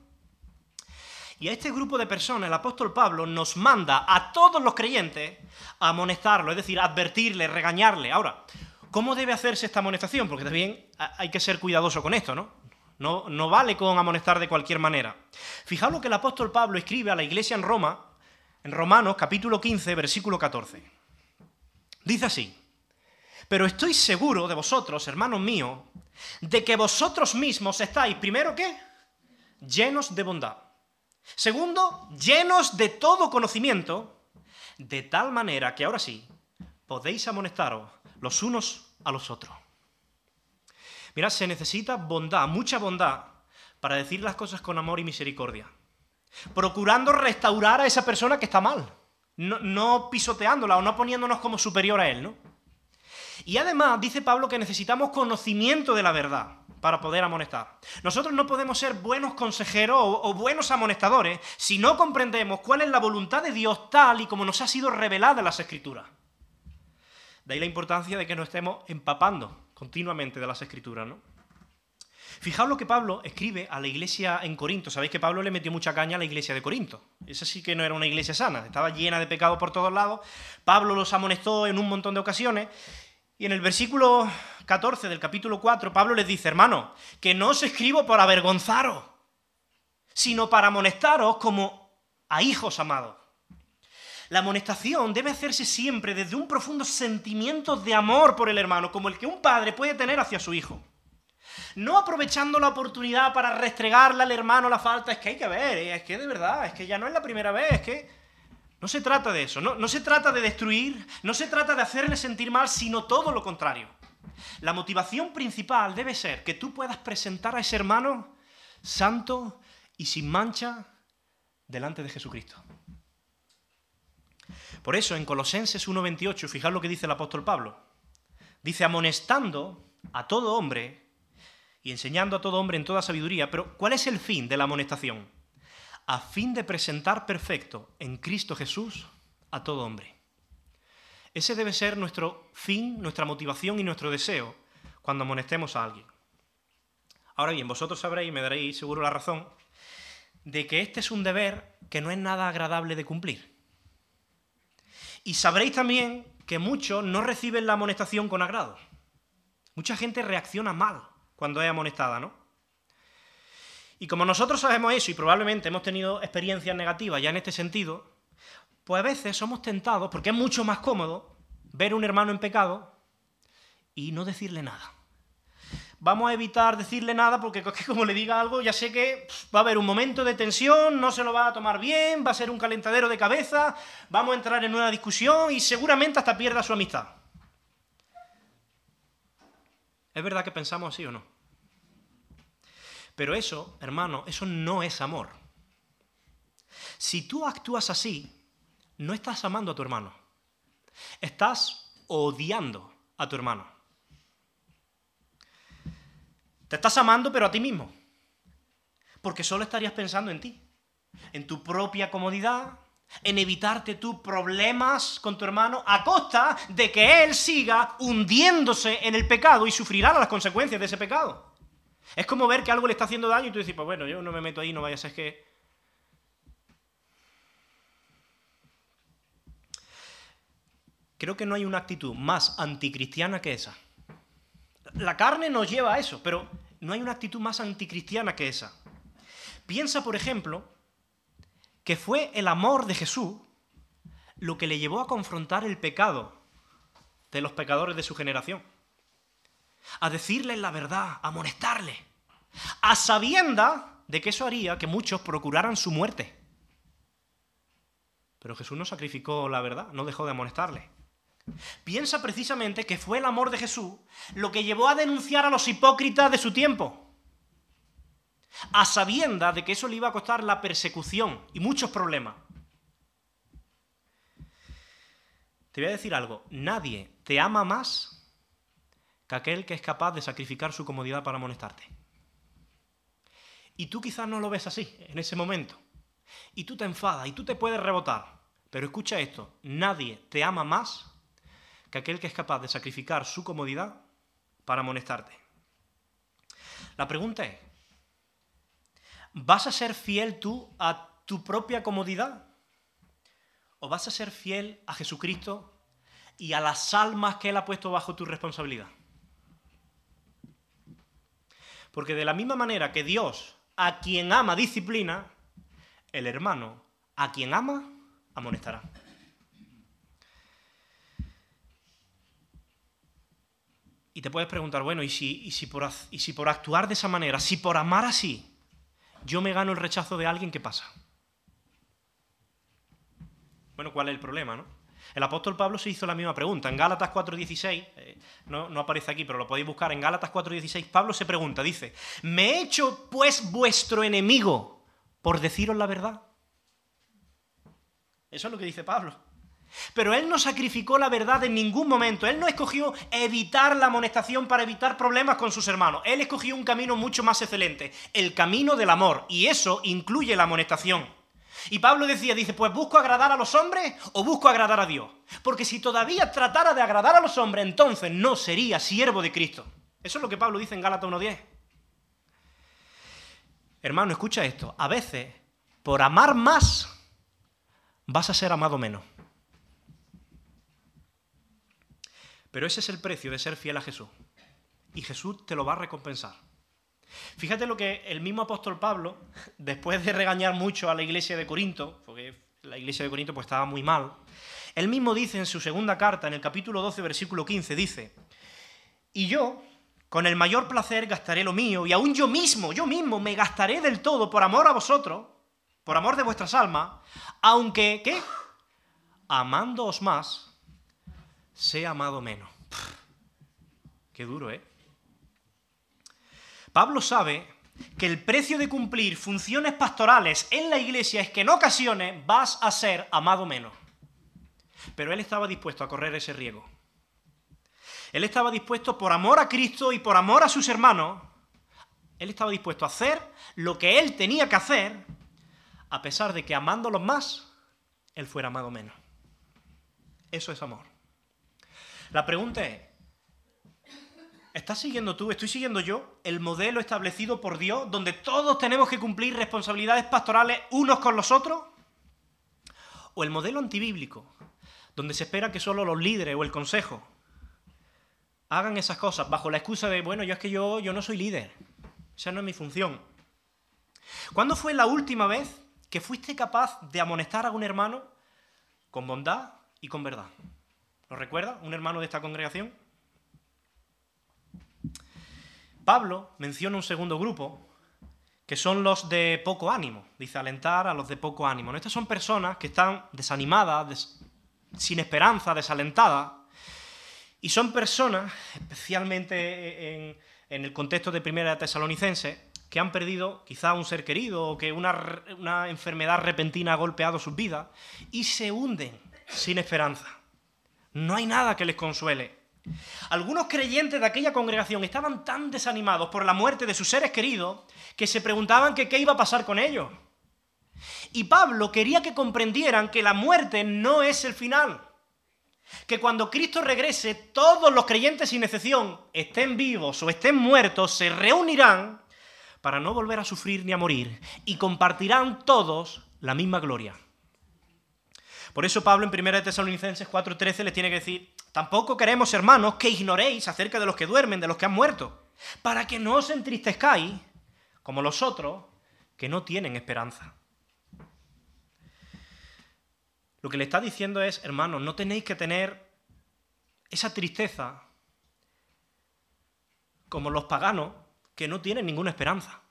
Y a este grupo de personas el apóstol Pablo nos manda a todos los creyentes a amonestarlo, es decir, advertirle, regañarle. Ahora, ¿cómo debe hacerse esta amonestación? Porque también hay que ser cuidadoso con esto, ¿no? No, no vale con amonestar de cualquier manera. Fijaos lo que el apóstol Pablo escribe a la iglesia en Roma en Romanos capítulo 15, versículo 14. Dice así, pero estoy seguro de vosotros, hermanos míos, de que vosotros mismos estáis, primero qué, llenos de bondad. Segundo, llenos de todo conocimiento, de tal manera que ahora sí, podéis amonestaros los unos a los otros. Mirad, se necesita bondad, mucha bondad, para decir las cosas con amor y misericordia procurando restaurar a esa persona que está mal, no, pisoteándola o no poniéndonos como superior a él, ¿no? Y además dice Pablo que necesitamos conocimiento de la verdad para poder amonestar. Nosotros no podemos ser buenos consejeros o, o, buenos amonestadores si no comprendemos cuál es la voluntad de Dios tal y como nos ha sido revelada en las Escrituras. De ahí la importancia de que nos estemos empapando continuamente de las Escrituras, ¿no? Fijaos lo que Pablo escribe a la iglesia en Corinto. Sabéis que Pablo le metió mucha caña a la iglesia de Corinto. Esa sí que no era una iglesia sana, estaba llena de pecado por todos lados. Pablo los amonestó en un montón de ocasiones. Y en el versículo 14 del capítulo 4, Pablo les dice, hermano, que no os escribo para avergonzaros, sino para amonestaros como a hijos amados. La amonestación debe hacerse siempre desde un profundo sentimiento de amor por el hermano, como el que un padre puede tener hacia su hijo. No aprovechando la oportunidad para restregarle al hermano la falta, es que hay que ver, eh, es que de verdad, es que ya no es la primera vez, es que... No se trata de eso, no, no se trata de destruir, no se trata de hacerle sentir mal, sino todo lo contrario. La motivación principal debe ser que tú puedas presentar a ese hermano santo y sin mancha delante de Jesucristo. Por eso en Colosenses 1.28, fijad lo que dice el apóstol Pablo. Dice, amonestando a todo hombre y enseñando a todo hombre en toda sabiduría. Pero ¿cuál es el fin de la amonestación? A fin de presentar perfecto en Cristo Jesús a todo hombre. Ese debe ser nuestro fin, nuestra motivación y nuestro deseo cuando amonestemos a alguien. Ahora bien, vosotros sabréis, y me daréis seguro la razón, de que este es un deber que no es nada agradable de cumplir. Y sabréis también que muchos no reciben la amonestación con agrado. Mucha gente reacciona mal cuando es amonestada, ¿no? Y como nosotros sabemos eso y probablemente hemos tenido experiencias negativas ya en este sentido, pues a veces somos tentados, porque es mucho más cómodo ver a un hermano en pecado y no decirle nada. Vamos a evitar decirle nada porque como le diga algo ya sé que va a haber un momento de tensión, no se lo va a tomar bien, va a ser un calentadero de cabeza, vamos a entrar en una discusión y seguramente hasta pierda su amistad. ¿Es verdad que pensamos así o no? Pero eso, hermano, eso no es amor. Si tú actúas así, no estás amando a tu hermano. Estás odiando a tu hermano. Te estás amando, pero a ti mismo. Porque solo estarías pensando en ti, en tu propia comodidad, en evitarte tú problemas con tu hermano a costa de que él siga hundiéndose en el pecado y sufrirá las consecuencias de ese pecado. Es como ver que algo le está haciendo daño y tú dices, pues bueno, yo no me meto ahí, no vaya a ser que... Creo que no hay una actitud más anticristiana que esa. La carne nos lleva a eso, pero no hay una actitud más anticristiana que esa. Piensa, por ejemplo, que fue el amor de Jesús lo que le llevó a confrontar el pecado de los pecadores de su generación. A decirles la verdad, a amonestarles, a sabienda de que eso haría que muchos procuraran su muerte. Pero Jesús no sacrificó la verdad, no dejó de amonestarles. Piensa precisamente que fue el amor de Jesús lo que llevó a denunciar a los hipócritas de su tiempo a sabienda de que eso le iba a costar la persecución y muchos problemas. Te voy a decir algo, nadie te ama más que aquel que es capaz de sacrificar su comodidad para amonestarte. Y tú quizás no lo ves así, en ese momento. Y tú te enfadas y tú te puedes rebotar. Pero escucha esto, nadie te ama más que aquel que es capaz de sacrificar su comodidad para amonestarte. La pregunta es, ¿Vas a ser fiel tú a tu propia comodidad? ¿O vas a ser fiel a Jesucristo y a las almas que Él ha puesto bajo tu responsabilidad? Porque de la misma manera que Dios a quien ama disciplina, el hermano a quien ama amonestará. Y te puedes preguntar, bueno, ¿y si, y si, por, por actuar de esa manera, si por amar así, yo me gano el rechazo de alguien, ¿qué pasa? Bueno, ¿cuál es el problema, no? El apóstol Pablo se hizo la misma pregunta. En Gálatas 4.16, eh, no, no, aparece aquí, pero lo podéis buscar en Gálatas 4.16, Pablo se pregunta, dice, ¿me he hecho pues vuestro enemigo por deciros la verdad? Eso es lo que dice Pablo. Pero él no sacrificó la verdad en ningún momento. Él no escogió evitar la amonestación para evitar problemas con sus hermanos. Él escogió un camino mucho más excelente, el camino del amor. Y eso incluye la amonestación. Y Pablo decía, dice, pues busco agradar a los hombres o busco agradar a Dios. Porque si todavía tratara de agradar a los hombres, entonces no sería siervo de Cristo. Eso es lo que Pablo dice en Gálatas 1.10. Hermano, escucha esto. A veces, por amar más, vas a ser amado menos. Pero ese es el precio de ser fiel a Jesús. Y Jesús te lo va a recompensar. Fíjate lo que el mismo apóstol Pablo, <laughs> después de regañar mucho a la iglesia de Corinto, porque la iglesia de Corinto pues estaba muy mal, él mismo dice en su segunda carta, en el capítulo 12, versículo 15, dice, y yo, con el mayor placer gastaré lo mío, y aún yo mismo, yo mismo me gastaré del todo por amor a vosotros, por amor de vuestras almas, aunque, ¿qué? Amándoos más, sea amado menos. qué duro, ¿eh? Pablo sabe que el precio de cumplir funciones pastorales en la iglesia es que en ocasiones vas a ser amado menos. Pero él estaba dispuesto a correr ese riesgo. Él estaba dispuesto por amor a Cristo y por amor a sus hermanos, él estaba dispuesto a hacer lo que él tenía que hacer, a pesar de que amándolos más, él fuera amado menos. Eso es amor. La pregunta es, ¿estás siguiendo tú, estoy siguiendo yo, el modelo establecido por Dios, donde todos tenemos que cumplir responsabilidades pastorales unos con los otros? ¿O el modelo antibíblico, donde se espera que solo los líderes o el consejo hagan esas cosas bajo la excusa de, bueno, yo es que yo, yo no soy líder, esa no es mi función? ¿Cuándo fue la última vez que fuiste capaz de amonestar a un hermano con bondad y con verdad? ¿Lo recuerda? Un hermano de esta congregación. Pablo menciona un segundo grupo, que son los de poco ánimo. Dice alentar a los de poco ánimo. Estas son personas que están desanimadas, sin esperanza, desalentadas. Y son personas, especialmente en, el contexto de Primera Tesalonicense, que han perdido quizá un ser querido o que una, una enfermedad repentina ha golpeado sus vidas y se hunden sin esperanza. No hay nada que les consuele. Algunos creyentes de aquella congregación estaban tan desanimados por la muerte de sus seres queridos que se preguntaban qué iba a pasar con ellos. Y Pablo quería que comprendieran que la muerte no es el final. Que cuando Cristo regrese, todos los creyentes sin excepción, estén vivos o estén muertos, se reunirán para no volver a sufrir ni a morir y compartirán todos la misma gloria. Por eso Pablo en 1 Tesalonicenses 4:13 les tiene que decir, tampoco queremos, hermanos, que ignoréis acerca de los que duermen, de los que han muerto, para que no os entristezcáis como los otros que no tienen esperanza. Lo que le está diciendo es, hermanos, no tenéis que tener esa tristeza como los paganos que no tienen ninguna esperanza.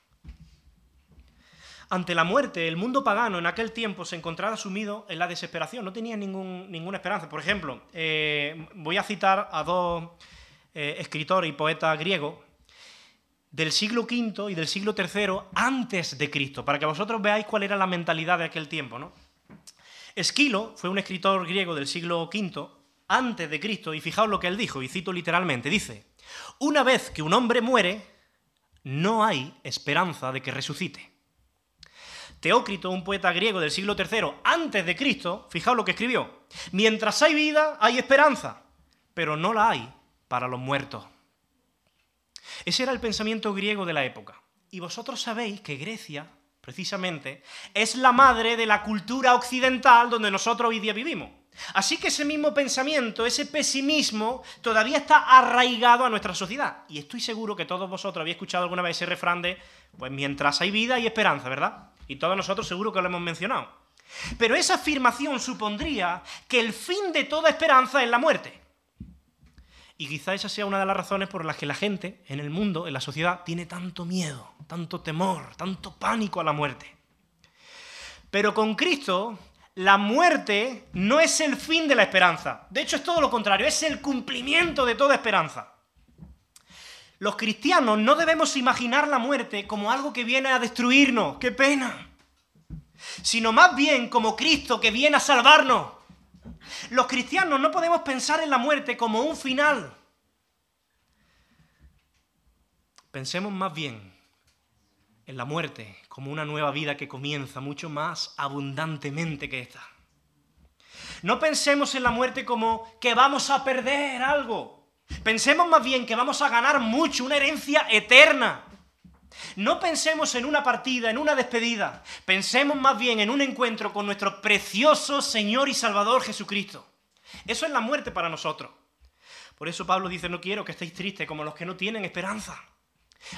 Ante la muerte, el mundo pagano en aquel tiempo se encontraba sumido en la desesperación, no tenía ningún, ninguna esperanza. Por ejemplo, eh, voy a citar a dos eh, escritores y poetas griegos del siglo V y del siglo III antes de Cristo, para que vosotros veáis cuál era la mentalidad de aquel tiempo. ¿no? Esquilo fue un escritor griego del siglo V antes de Cristo, y fijaos lo que él dijo, y cito literalmente, dice, una vez que un hombre muere, no hay esperanza de que resucite. Teócrito, un poeta griego del siglo III antes de Cristo, fijaos lo que escribió, mientras hay vida, hay esperanza, pero no la hay para los muertos. Ese era el pensamiento griego de la época. Y vosotros sabéis que Grecia, precisamente, es la madre de la cultura occidental donde nosotros hoy día vivimos. Así que ese mismo pensamiento, ese pesimismo, todavía está arraigado a nuestra sociedad. Y estoy seguro que todos vosotros habéis escuchado alguna vez ese refrán de, pues mientras hay vida hay esperanza, ¿verdad? Y todos nosotros seguro que lo hemos mencionado. Pero esa afirmación supondría que el fin de toda esperanza es la muerte. Y quizá esa sea una de las razones por las que la gente en el mundo, en la sociedad, tiene tanto miedo, tanto temor, tanto pánico a la muerte. Pero con Cristo, la muerte no es el fin de la esperanza. De hecho, es todo lo contrario, es el cumplimiento de toda esperanza. Los cristianos no debemos imaginar la muerte como algo que viene a destruirnos, qué pena, sino más bien como Cristo que viene a salvarnos. Los cristianos no podemos pensar en la muerte como un final. Pensemos más bien en la muerte como una nueva vida que comienza mucho más abundantemente que esta. No pensemos en la muerte como que vamos a perder algo. Pensemos más bien que vamos a ganar mucho, una herencia eterna. No pensemos en una partida, en una despedida. Pensemos más bien en un encuentro con nuestro precioso Señor y Salvador Jesucristo. Eso es la muerte para nosotros. Por eso Pablo dice, no quiero que estéis tristes como los que no tienen esperanza.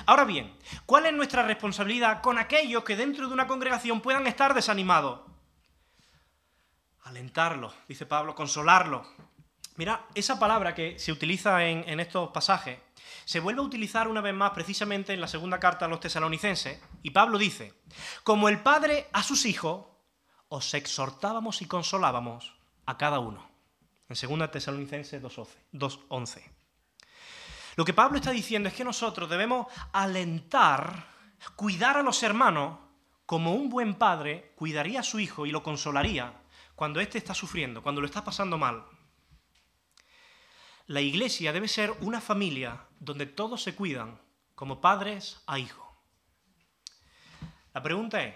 Ahora bien, ¿cuál es nuestra responsabilidad con aquellos que dentro de una congregación puedan estar desanimados? Alentarlos, dice Pablo, consolarlos. Mira, esa palabra que se utiliza en, estos pasajes se vuelve a utilizar una vez más precisamente en la segunda carta a los tesalonicenses, y Pablo dice, como el Padre a sus hijos, os exhortábamos y consolábamos a cada uno. En segunda tesalonicenses 2.11. Lo que Pablo está diciendo es que nosotros debemos alentar, cuidar a los hermanos como un buen padre cuidaría a su hijo y lo consolaría cuando éste está sufriendo, cuando lo está pasando mal. La iglesia debe ser una familia donde todos se cuidan como padres a hijos. La pregunta es,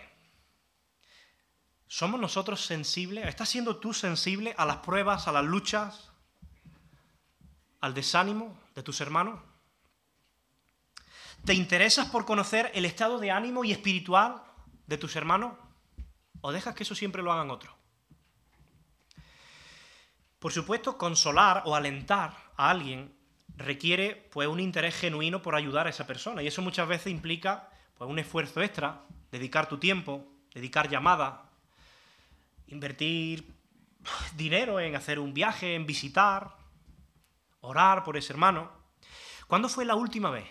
¿somos nosotros sensibles? ¿Estás siendo tú sensible a las pruebas, a las luchas, al desánimo de tus hermanos? ¿Te interesas por conocer el estado de ánimo y espiritual de tus hermanos? ¿O dejas que eso siempre lo hagan otros? Por supuesto, consolar o alentar a alguien requiere pues, un interés genuino por ayudar a esa persona. Y eso muchas veces implica pues, un esfuerzo extra, dedicar tu tiempo, dedicar llamada, invertir dinero en hacer un viaje, en visitar, orar por ese hermano. ¿Cuándo fue la última vez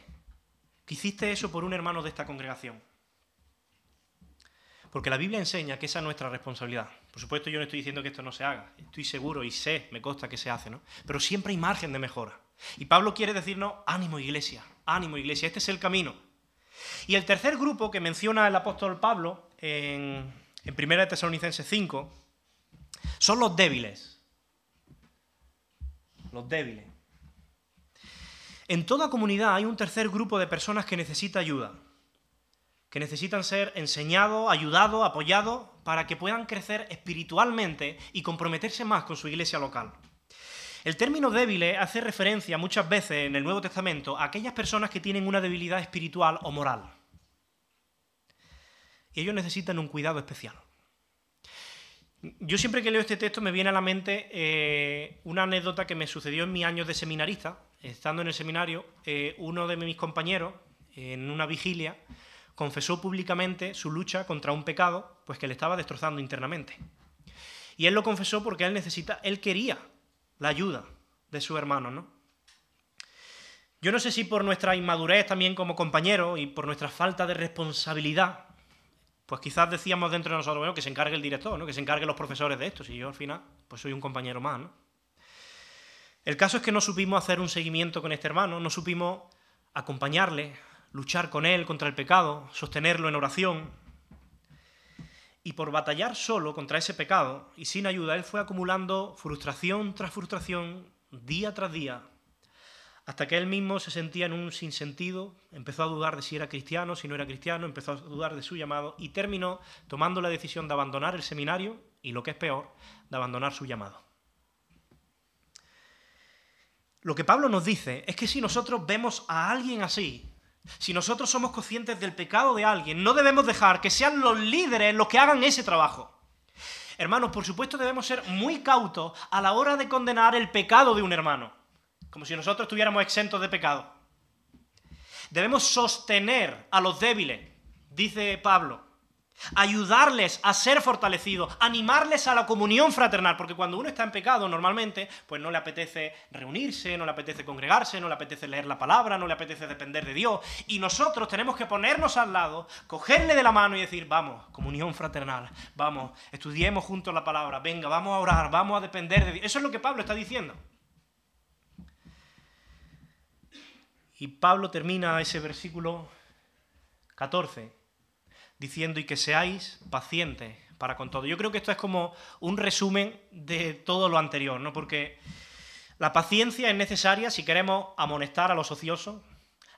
que hiciste eso por un hermano de esta congregación? Porque la Biblia enseña que esa es nuestra responsabilidad. Por supuesto, yo no estoy diciendo que esto no se haga. Estoy seguro y sé, me consta que se hace, ¿no? Pero siempre hay margen de mejora. Y Pablo quiere decirnos, ánimo iglesia, ánimo iglesia, este es el camino. Y el tercer grupo que menciona el apóstol Pablo en, en 1 Tesalonicenses 5 son los débiles. Los débiles. En toda comunidad hay un tercer grupo de personas que necesita ayuda, que necesitan ser enseñados, ayudados, apoyados para que puedan crecer espiritualmente y comprometerse más con su iglesia local. El término débiles hace referencia muchas veces en el Nuevo Testamento a aquellas personas que tienen una debilidad espiritual o moral. Y ellos necesitan un cuidado especial. Yo siempre que leo este texto me viene a la mente eh, una anécdota que me sucedió en mis años de seminarista. Estando en el seminario, eh, uno de mis compañeros, en una vigilia, confesó públicamente su lucha contra un pecado, pues que le estaba destrozando internamente. Y él lo confesó porque él necesita, él quería la ayuda de su hermano, ¿no? Yo no sé si por nuestra inmadurez también como compañero y por nuestra falta de responsabilidad, pues quizás decíamos dentro de nosotros, bueno, que se encargue el director, ¿no? que se encarguen los profesores de esto, si yo al final pues soy un compañero más. ¿no? El caso es que no supimos hacer un seguimiento con este hermano, no supimos acompañarle, luchar con él contra el pecado, sostenerlo en oración. Y por batallar solo contra ese pecado y sin ayuda, él fue acumulando frustración tras frustración, día tras día, hasta que él mismo se sentía en un sinsentido, empezó a dudar de si era cristiano, si no era cristiano, empezó a dudar de su llamado y terminó tomando la decisión de abandonar el seminario y, lo que es peor, de abandonar su llamado. Lo que Pablo nos dice es que si nosotros vemos a alguien así, si nosotros somos conscientes del pecado de alguien, no debemos dejar que sean los líderes los que hagan ese trabajo. Hermanos, por supuesto debemos ser muy cautos a la hora de condenar el pecado de un hermano como si nosotros estuviéramos exentos de pecado. Debemos sostener a los débiles, dice Pablo, ayudarles a ser fortalecidos, animarles a la comunión fraternal, porque cuando uno está en pecado normalmente, pues no le apetece reunirse, no le apetece congregarse, no le apetece leer la palabra, no le apetece depender de Dios, y nosotros tenemos que ponernos al lado, cogerle de la mano y decir, vamos, comunión fraternal, vamos, estudiemos juntos la palabra, venga, vamos a orar, vamos a depender de Dios. Eso es lo que Pablo está diciendo. Y Pablo termina ese versículo 14 diciendo y que seáis pacientes para con todo. Yo creo que esto es como un resumen de todo lo anterior, ¿no? Porque la paciencia es necesaria si queremos amonestar a los ociosos,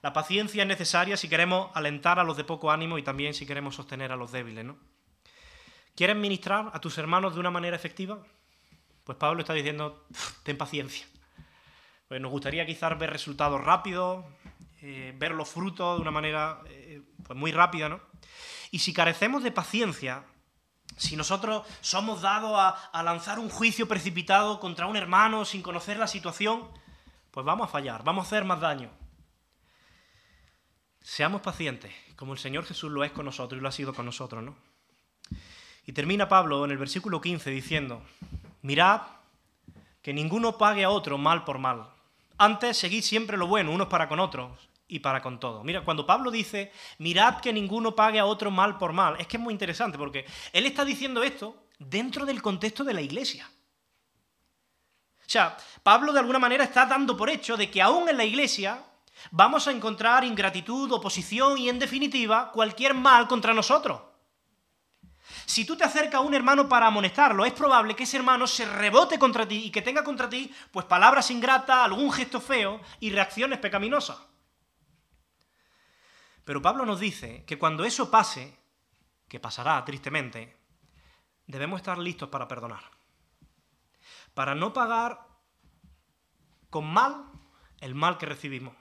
la paciencia es necesaria si queremos alentar a los de poco ánimo y también si queremos sostener a los débiles, ¿no? ¿Quieres ministrar a tus hermanos de una manera efectiva? Pues Pablo está diciendo, ten paciencia. Pues nos gustaría quizás ver resultados rápidos, eh, ver los frutos de una manera eh, pues muy rápida, ¿no? Y si carecemos de paciencia, si nosotros somos dados a, lanzar un juicio precipitado contra un hermano sin conocer la situación, pues vamos a fallar, vamos a hacer más daño. Seamos pacientes, como el Señor Jesús lo es con nosotros y lo ha sido con nosotros, ¿no? Y termina Pablo en el versículo 15 diciendo, mirad que ninguno pague a otro mal por mal antes, seguid siempre lo bueno, unos para con otros y para con todos. Mira, cuando Pablo dice, mirad que ninguno pague a otro mal por mal, es que es muy interesante porque él está diciendo esto dentro del contexto de la iglesia. O sea, Pablo de alguna manera está dando por hecho de que aún en la iglesia vamos a encontrar ingratitud, oposición y en definitiva cualquier mal contra nosotros. Si tú te acercas a un hermano para amonestarlo, es probable que ese hermano se rebote contra ti y que tenga contra ti pues palabras ingratas, algún gesto feo y reacciones pecaminosas. Pero Pablo nos dice que cuando eso pase, que pasará tristemente, debemos estar listos para perdonar. Para no pagar con mal el mal que recibimos.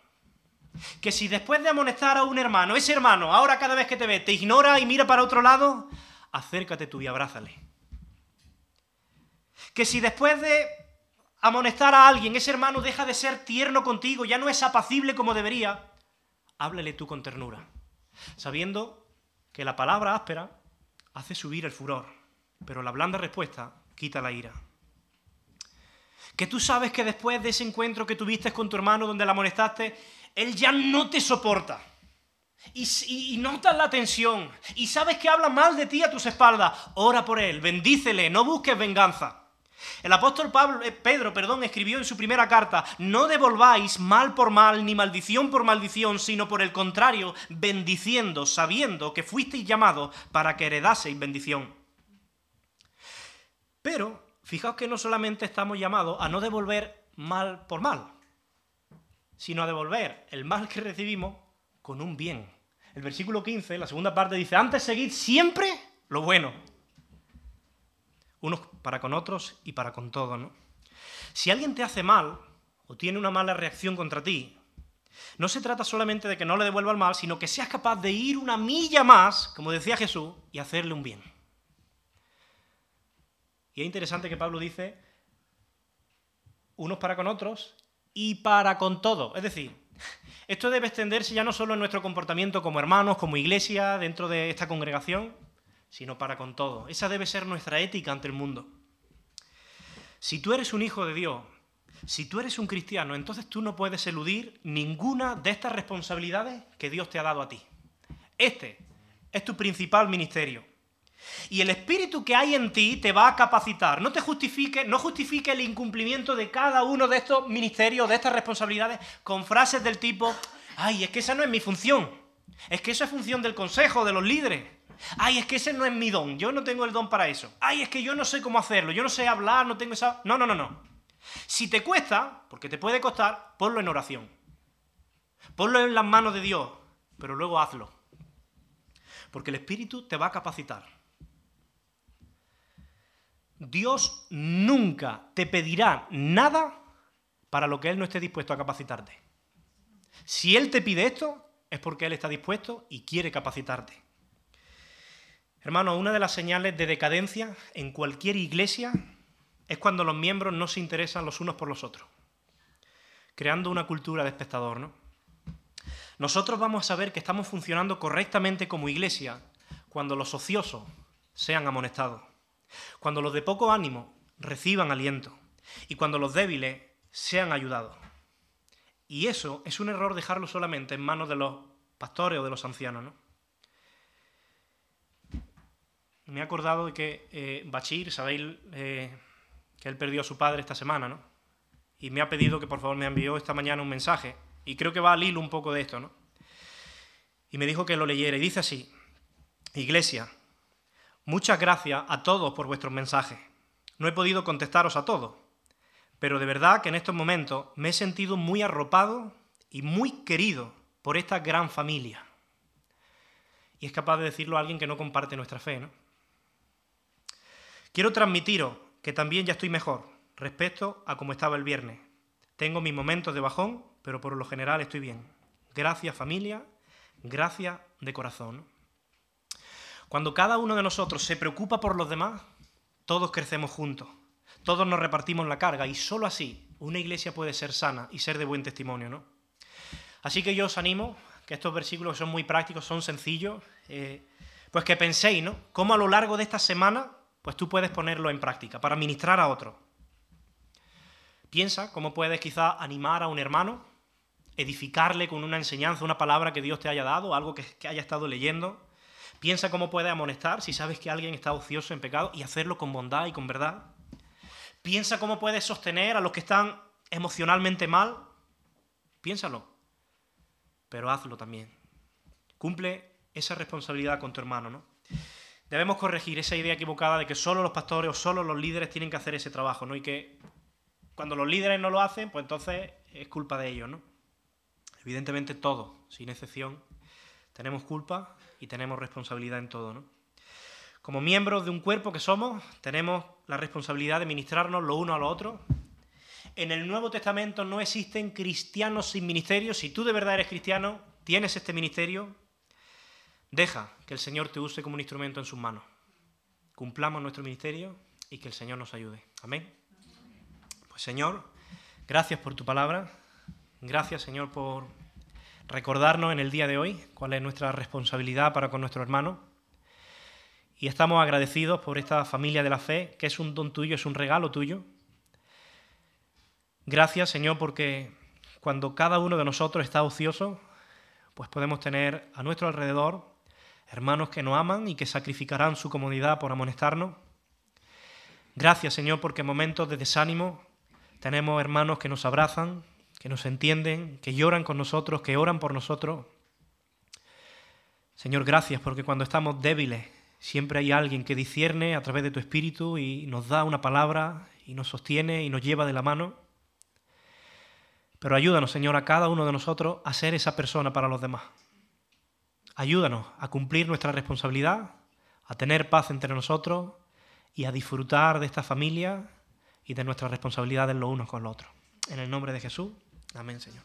Que si después de amonestar a un hermano, ese hermano, ahora cada vez que te ve, te ignora y mira para otro lado, acércate tú y abrázale. Que si después de amonestar a alguien, ese hermano deja de ser tierno contigo, ya no es apacible como debería, háblale tú con ternura, sabiendo que la palabra áspera hace subir el furor, pero la blanda respuesta quita la ira. Que tú sabes que después de ese encuentro que tuviste con tu hermano donde la amonestaste, él ya no te soporta y, notas la tensión y sabes que habla mal de ti a tus espaldas, ora por él, bendícele, no busques venganza. El apóstol Pablo, eh, Pedro perdón, escribió en su primera carta, no devolváis mal por mal ni maldición por maldición, sino por el contrario, bendiciendo, sabiendo que fuisteis llamados para que heredaseis bendición. Pero, fijaos que no solamente estamos llamados a no devolver mal por mal, sino a devolver el mal que recibimos con un bien. El versículo 15, la segunda parte dice, antes seguid siempre lo bueno. Unos para con otros y para con todos. ¿no? Si alguien te hace mal o tiene una mala reacción contra ti, no se trata solamente de que no le devuelva el mal, sino que seas capaz de ir una milla más, como decía Jesús, y hacerle un bien. Y es interesante que Pablo dice, unos para con otros y para con todos. Es decir, esto debe extenderse ya no solo en nuestro comportamiento como hermanos, como iglesia, dentro de esta congregación, sino para con todo. Esa debe ser nuestra ética ante el mundo. Si tú eres un hijo de Dios, si tú eres un cristiano, entonces tú no puedes eludir ninguna de estas responsabilidades que Dios te ha dado a ti. Este es tu principal ministerio. Y el espíritu que hay en ti te va a capacitar. No te justifique, no justifique el incumplimiento de cada uno de estos ministerios, de estas responsabilidades, con frases del tipo, ay, es que esa no es mi función. Es que eso es función del consejo, de los líderes. Ay, es que ese no es mi don, yo no tengo el don para eso. Ay, es que yo no sé cómo hacerlo, yo no sé hablar, no tengo esa... No, no, no, no. Si te cuesta, porque te puede costar, ponlo en oración. Ponlo en las manos de Dios, pero luego hazlo. Porque el Espíritu te va a capacitar. Dios nunca te pedirá nada para lo que Él no esté dispuesto a capacitarte. Si Él te pide esto, es porque Él está dispuesto y quiere capacitarte. Hermano, una de las señales de decadencia en cualquier iglesia es cuando los miembros no se interesan los unos por los otros, creando una cultura de espectador, ¿no? Nosotros vamos a saber que estamos funcionando correctamente como iglesia cuando los ociosos sean amonestados, cuando los de poco ánimo reciban aliento y cuando los débiles sean ayudados. Y eso es un error dejarlo solamente en manos de los pastores o de los ancianos, ¿no? Me he acordado de que eh, Bachir, sabéis eh, que él perdió a su padre esta semana, ¿no? Y me ha pedido que por favor me envió esta mañana un mensaje. Y creo que va al hilo un poco de esto, ¿no? Y me dijo que lo leyera. Y dice así, Iglesia, muchas gracias a todos por vuestros mensajes. No he podido contestaros a todos, pero de verdad que en estos momentos me he sentido muy arropado y muy querido por esta gran familia. Y es capaz de decirlo a alguien que no comparte nuestra fe, ¿no? Quiero transmitiros que también ya estoy mejor respecto a como estaba el viernes. Tengo mis momentos de bajón, pero por lo general estoy bien. Gracias familia, gracias de corazón. Cuando cada uno de nosotros se preocupa por los demás, todos crecemos juntos, todos nos repartimos la carga y solo así una iglesia puede ser sana y ser de buen testimonio. ¿no? Así que yo os animo, que estos versículos son muy prácticos, son sencillos, eh, pues que penséis, ¿no? Cómo a lo largo de esta semana pues tú puedes ponerlo en práctica para ministrar a otro. Piensa cómo puedes quizá animar a un hermano, edificarle con una enseñanza, una palabra que Dios te haya dado, algo que, que haya estado leyendo. Piensa cómo puedes amonestar si sabes que alguien está ocioso en pecado y hacerlo con bondad y con verdad. Piensa cómo puedes sostener a los que están emocionalmente mal. Piénsalo, pero hazlo también. Cumple esa responsabilidad con tu hermano, ¿no? Debemos corregir esa idea equivocada de que solo los pastores o solo los líderes tienen que hacer ese trabajo, ¿no? Y que cuando los líderes no lo hacen, pues entonces es culpa de ellos, ¿no? Evidentemente todos, sin excepción, tenemos culpa y tenemos responsabilidad en todo, ¿no? Como miembros de un cuerpo que somos, tenemos la responsabilidad de ministrarnos lo uno a lo otro. En el Nuevo Testamento no existen cristianos sin ministerio. Si tú de verdad eres cristiano, tienes este ministerio, Deja que el Señor te use como un instrumento en sus manos. Cumplamos nuestro ministerio y que el Señor nos ayude. Amén. Pues Señor, gracias por tu palabra. Gracias Señor por recordarnos en el día de hoy cuál es nuestra responsabilidad para con nuestro hermano. Y estamos agradecidos por esta familia de la fe, que es un don tuyo, es un regalo tuyo. Gracias Señor porque cuando cada uno de nosotros está ocioso, pues podemos tener a nuestro alrededor hermanos que nos aman y que sacrificarán su comodidad por amonestarnos. Gracias, Señor, porque en momentos de desánimo tenemos hermanos que nos abrazan, que nos entienden, que lloran con nosotros, que oran por nosotros. Señor, gracias porque cuando estamos débiles siempre hay alguien que discierne a través de tu espíritu y nos da una palabra y nos sostiene y nos lleva de la mano. Pero ayúdanos, Señor, a cada uno de nosotros a ser esa persona para los demás. Ayúdanos a cumplir nuestra responsabilidad, a tener paz entre nosotros y a disfrutar de esta familia y de nuestras responsabilidades los unos con los otros. En el nombre de Jesús, amén, Señor.